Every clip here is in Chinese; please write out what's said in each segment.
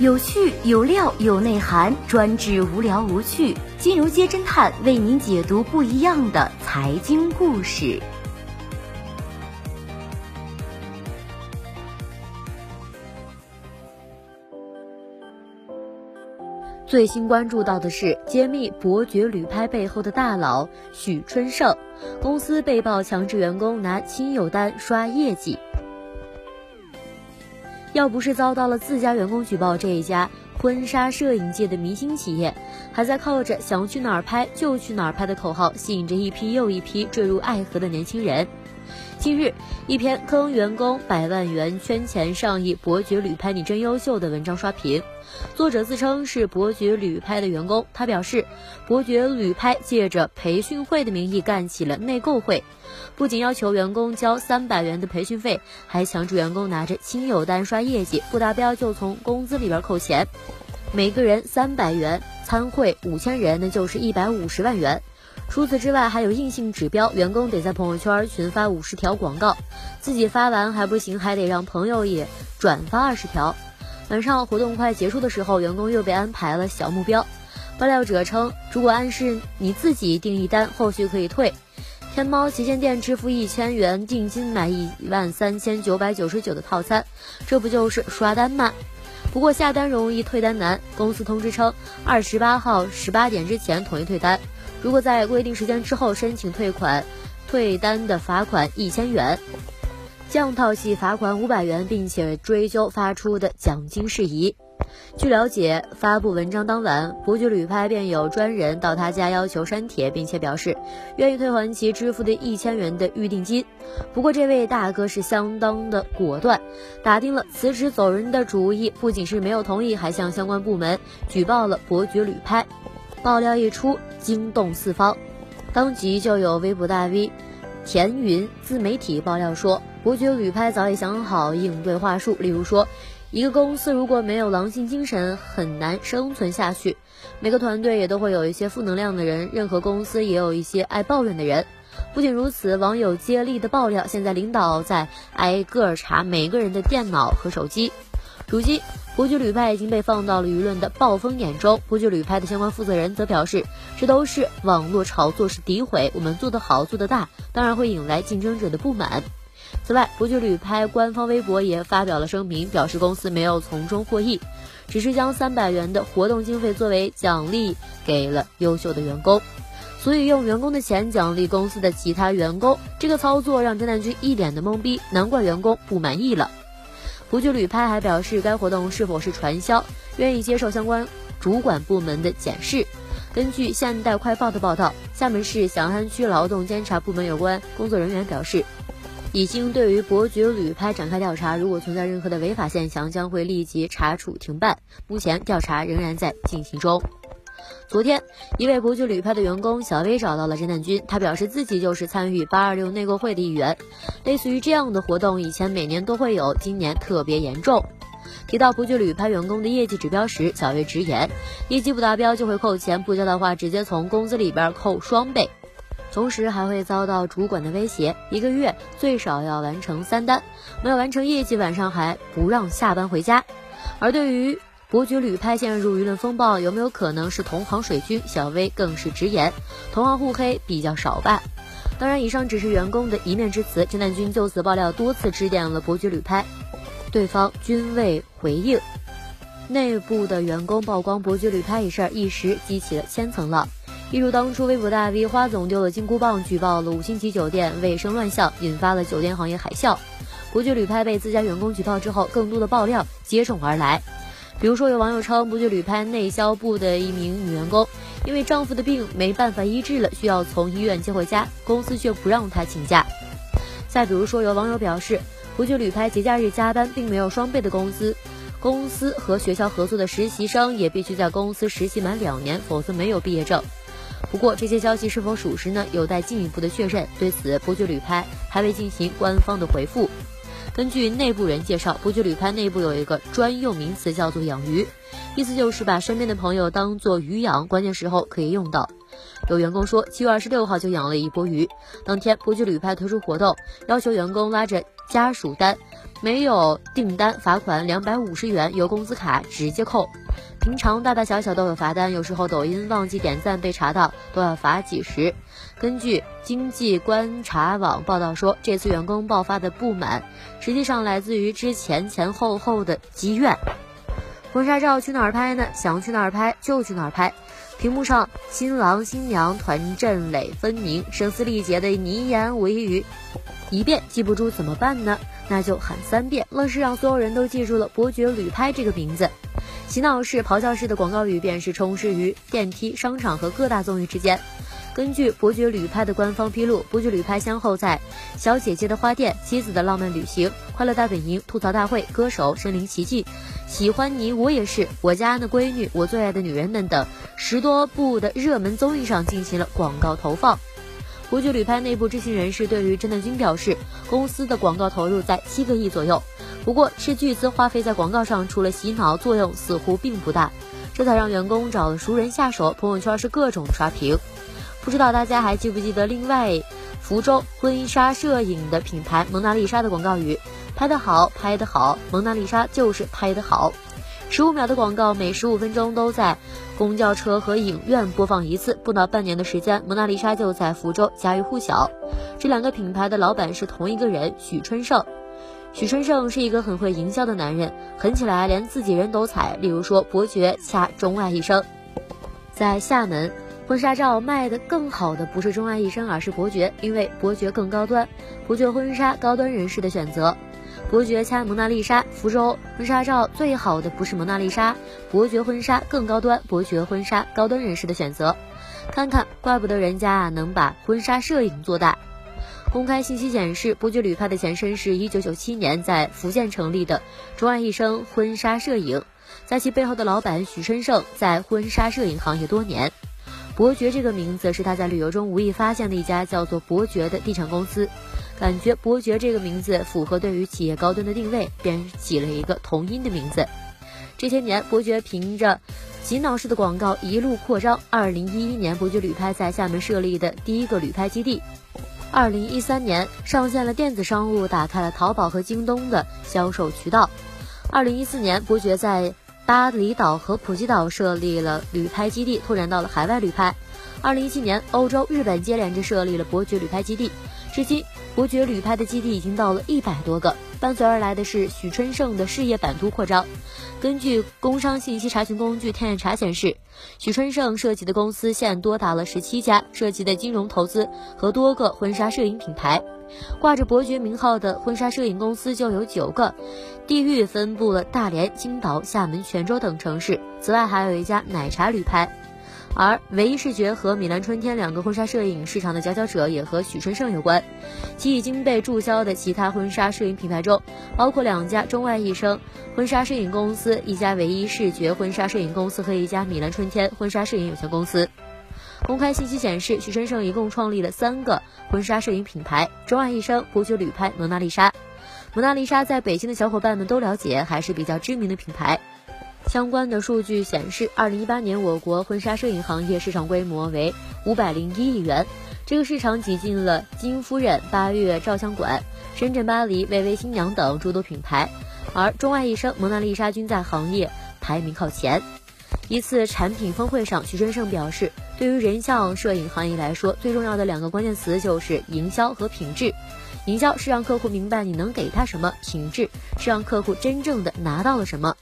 有趣有料有内涵，专治无聊无趣。金融街侦探为您解读不一样的财经故事。最新关注到的是揭秘伯爵旅拍背后的大佬许春盛，公司被曝强制员工拿亲友单刷业绩。要不是遭到了自家员工举报，这一家婚纱摄影界的明星企业，还在靠着想去哪儿拍就去哪儿拍的口号，吸引着一批又一批坠入爱河的年轻人。近日，一篇坑员工百万元圈钱上亿，伯爵旅拍你真优秀的文章刷屏。作者自称是伯爵旅拍的员工，他表示，伯爵旅拍借着培训会的名义干起了内购会，不仅要求员工交三百元的培训费，还强制员工拿着亲友单刷业绩，不达标就从工资里边扣钱，每个人三百元，参会五千人，那就是一百五十万元。除此之外，还有硬性指标，员工得在朋友圈群发五十条广告，自己发完还不行，还得让朋友也转发二十条。晚上活动快结束的时候，员工又被安排了小目标。爆料者称，如果暗示你自己订一单，后续可以退。天猫旗舰店支付一千元定金买一万三千九百九十九的套餐，这不就是刷单吗？不过下单容易，退单难。公司通知称，二十八号十八点之前统一退单。如果在规定时间之后申请退款，退单的罚款一千元，降套系罚款五百元，并且追究发出的奖金事宜。据了解，发布文章当晚，伯爵旅拍便有专人到他家要求删帖，并且表示愿意退还其支付的一千元的预定金。不过，这位大哥是相当的果断，打定了辞职走人的主意，不仅是没有同意，还向相关部门举报了伯爵旅拍。爆料一出，惊动四方，当即就有微博大 V 田云自媒体爆料说，伯爵旅拍早已想好应对话术，例如说，一个公司如果没有狼性精神，很难生存下去。每个团队也都会有一些负能量的人，任何公司也有一些爱抱怨的人。不仅如此，网友接力的爆料，现在领导在挨个查每个人的电脑和手机。如今。伯爵旅拍已经被放到了舆论的暴风眼中。伯爵旅拍的相关负责人则表示，这都是网络炒作，是诋毁。我们做得好，做得大，当然会引来竞争者的不满。此外，伯爵旅拍官方微博也发表了声明，表示公司没有从中获益，只是将三百元的活动经费作为奖励给了优秀的员工。所以用员工的钱奖励公司的其他员工，这个操作让侦探君一脸的懵逼，难怪员工不满意了。伯爵旅拍还表示，该活动是否是传销，愿意接受相关主管部门的检视。根据现代快报的报道，厦门市翔安区劳动监察部门有关工作人员表示，已经对于伯爵旅拍展开调查，如果存在任何的违法现象，将会立即查处停办。目前调查仍然在进行中。昨天，一位伯爵旅拍的员工小薇找到了侦探君，他表示自己就是参与八二六内购会的一员。类似于这样的活动，以前每年都会有，今年特别严重。提到伯爵旅拍员工的业绩指标时，小薇直言，业绩不达标就会扣钱，不交的话直接从工资里边扣双倍，同时还会遭到主管的威胁，一个月最少要完成三单，没有完成业绩，晚上还不让下班回家。而对于伯爵旅拍陷入舆论风暴，有没有可能是同行水军？小薇更是直言，同行互黑比较少吧。当然，以上只是员工的一面之词。侦探君就此爆料多次致电了伯爵旅拍，对方均未回应。内部的员工曝光伯爵旅拍一事，一时激起了千层浪。一如当初微博大 V 花总丢了金箍棒，举报了五星级酒店卫生乱象，引发了酒店行业海啸。伯爵旅拍被自家员工举报之后，更多的爆料接踵而来。比如说，有网友称，不去旅拍内销部的一名女员工，因为丈夫的病没办法医治了，需要从医院接回家，公司却不让她请假。再比如说，有网友表示，不去旅拍节假日加班并没有双倍的工资，公司和学校合作的实习生也必须在公司实习满两年，否则没有毕业证。不过，这些消息是否属实呢？有待进一步的确认。对此，不去旅拍还未进行官方的回复。根据内部人介绍，伯爵旅拍内部有一个专用名词，叫做“养鱼”，意思就是把身边的朋友当做鱼养，关键时候可以用到。有员工说，七月二十六号就养了一波鱼。当天，伯爵旅拍推出活动，要求员工拉着家属单，没有订单罚款两百五十元，由工资卡直接扣。平常大大小小都有罚单，有时候抖音忘记点赞被查到，都要罚几十。根据经济观察网报道说，这次员工爆发的不满，实际上来自于之前前后后的积怨。婚纱照去哪儿拍呢？想去哪儿拍就去哪儿拍。屏幕上新郎新娘团阵垒分明，声嘶力竭的你言我语，一遍记不住怎么办呢？那就喊三遍，愣是让所有人都记住了伯爵旅拍这个名字。洗脑式、咆哮式的广告语便是充斥于电梯、商场和各大综艺之间。根据伯爵旅拍的官方披露，伯爵旅拍先后在《小姐姐的花店》《妻子的浪漫旅行》《快乐大本营》《吐槽大会》《歌手》《身临其境》《喜欢你我也是》《我家的闺女》《我最爱的女人》们等十多部的热门综艺上进行了广告投放。伯爵旅拍内部知情人士对于真的君表示，公司的广告投入在七个亿左右，不过斥巨资花费在广告上，除了洗脑作用似乎并不大，这才让员工找了熟人下手，朋友圈是各种刷屏。不知道大家还记不记得另外福州婚纱摄影的品牌蒙娜丽莎的广告语：拍得好，拍得好，蒙娜丽莎就是拍得好。十五秒的广告，每十五分钟都在公交车和影院播放一次。不到半年的时间，蒙娜丽莎就在福州家喻户晓。这两个品牌的老板是同一个人，许春盛。许春盛是一个很会营销的男人，狠起来连自己人都踩。例如说，伯爵掐钟爱一生，在厦门。婚纱照卖的更好的不是钟爱一生，而是伯爵，因为伯爵更高端。伯爵婚纱，高端人士的选择。伯爵掐蒙娜丽莎，福州婚纱照最好的不是蒙娜丽莎，伯爵婚纱更高端。伯爵婚纱，高端人士的选择。看看，怪不得人家啊能把婚纱摄影做大。公开信息显示，伯爵旅拍的前身是一九九七年在福建成立的钟爱一生婚纱摄影，在其背后的老板许春盛在婚纱摄影行业多年。伯爵这个名字是他在旅游中无意发现的一家叫做伯爵的地产公司，感觉伯爵这个名字符合对于企业高端的定位，便起了一个同音的名字。这些年，伯爵凭着洗脑式的广告一路扩张。二零一一年，伯爵旅拍在厦门设立的第一个旅拍基地；二零一三年，上线了电子商务，打开了淘宝和京东的销售渠道；二零一四年，伯爵在巴厘岛和普吉岛设立了旅拍基地，拓展到了海外旅拍。二零一七年，欧洲、日本接连着设立了伯爵旅拍基地，至今伯爵旅拍的基地已经到了一百多个。伴随而来的是许春盛的事业版图扩张。根据工商信息查询工具天眼查显示，许春盛涉及的公司现多达了十七家，涉及的金融投资和多个婚纱摄影品牌。挂着伯爵名号的婚纱摄影公司就有九个，地域分布了大连、青岛、厦门、泉州等城市。此外，还有一家奶茶旅拍。而唯一视觉和米兰春天两个婚纱摄影市场的佼佼者也和许春盛有关。其已经被注销的其他婚纱摄影品牌中，包括两家中外一生婚纱摄影公司、一家唯一视觉婚纱摄影公司和一家米兰春天婚纱摄影有限公司。公开信息显示，许春盛一共创立了三个婚纱摄影品牌：中爱一生、伯爵旅拍、蒙娜丽莎。蒙娜丽莎在北京的小伙伴们都了解，还是比较知名的品牌。相关的数据显示，二零一八年我国婚纱摄影行业市场规模为五百零一亿元，这个市场挤进了金夫人、八月照相馆、深圳巴黎、薇薇新娘等诸多品牌，而钟爱一生、蒙娜丽莎均在行业排名靠前。一次产品峰会上，徐春盛表示，对于人像摄影行业来说，最重要的两个关键词就是营销和品质。营销是让客户明白你能给他什么，品质是让客户真正的拿到了什么。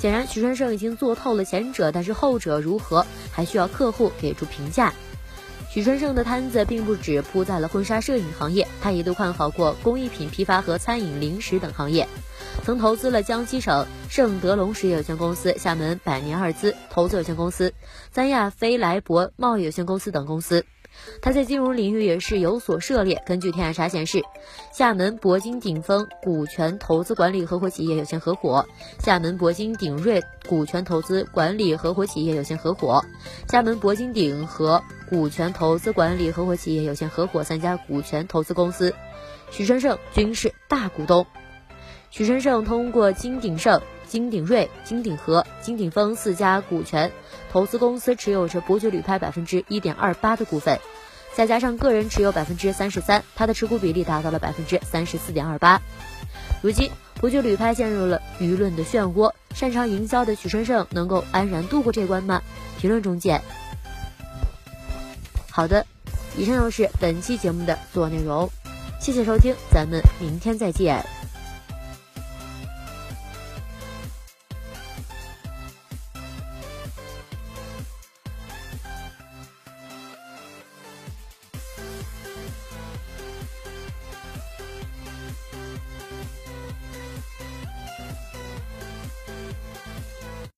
显然，许春盛已经做透了前者，但是后者如何，还需要客户给出评价。许春盛的摊子并不只铺在了婚纱摄影行业，他一度看好过工艺品批发和餐饮零食等行业，曾投资了江西省盛德隆实业有限公司、厦门百年二资投资有限公司、三亚飞来博贸易有限公司等公司。他在金融领域也是有所涉猎。根据天眼查显示，厦门铂金鼎丰股权投资管理合伙企业有限合伙、厦门铂金鼎瑞股权投资管理合伙企业有限合伙、厦门铂金鼎和股权投资管理合伙企业有限合伙三家股权投资公司，许春盛均是大股东。许春盛通过金鼎盛、金鼎瑞、金鼎和、金鼎丰四家股权投资公司持有着伯爵旅拍百分之一点二八的股份，再加上个人持有百分之三十三，他的持股比例达到了百分之三十四点二八。如今，伯爵旅拍陷入了舆论的漩涡，擅长营销的许春盛能够安然度过这关吗？评论中见。好的，以上就是本期节目的所有内容，谢谢收听，咱们明天再见。